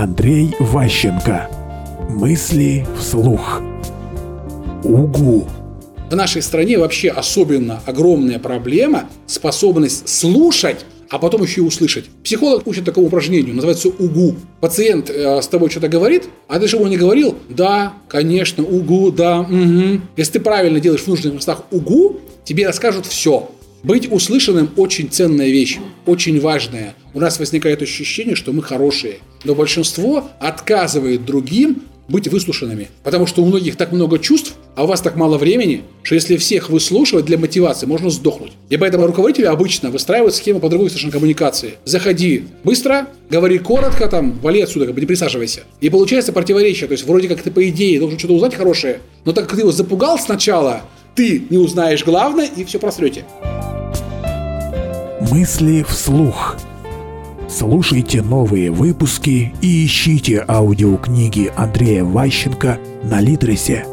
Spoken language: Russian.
Андрей Ващенко. Мысли вслух. Угу. В нашей стране вообще особенно огромная проблема – способность слушать а потом еще и услышать. Психолог учит такому упражнению, называется УГУ. Пациент э, с тобой что-то говорит, а ты же ему не говорил? Да, конечно, УГУ, да, угу. Если ты правильно делаешь в нужных местах УГУ, тебе расскажут все. Быть услышанным очень ценная вещь, очень важная. У нас возникает ощущение, что мы хорошие, но большинство отказывает другим быть выслушанными. Потому что у многих так много чувств, а у вас так мало времени, что если всех выслушивать для мотивации, можно сдохнуть. И поэтому руководители обычно выстраивают схему по другой совершенно коммуникации. Заходи быстро, говори коротко, там, вали отсюда, как бы не присаживайся. И получается противоречие. То есть вроде как ты по идее должен что-то узнать хорошее, но так как ты его запугал сначала, ты не узнаешь главное и все просрете. Мысли вслух. Слушайте новые выпуски и ищите аудиокниги Андрея Ващенко на Литресе.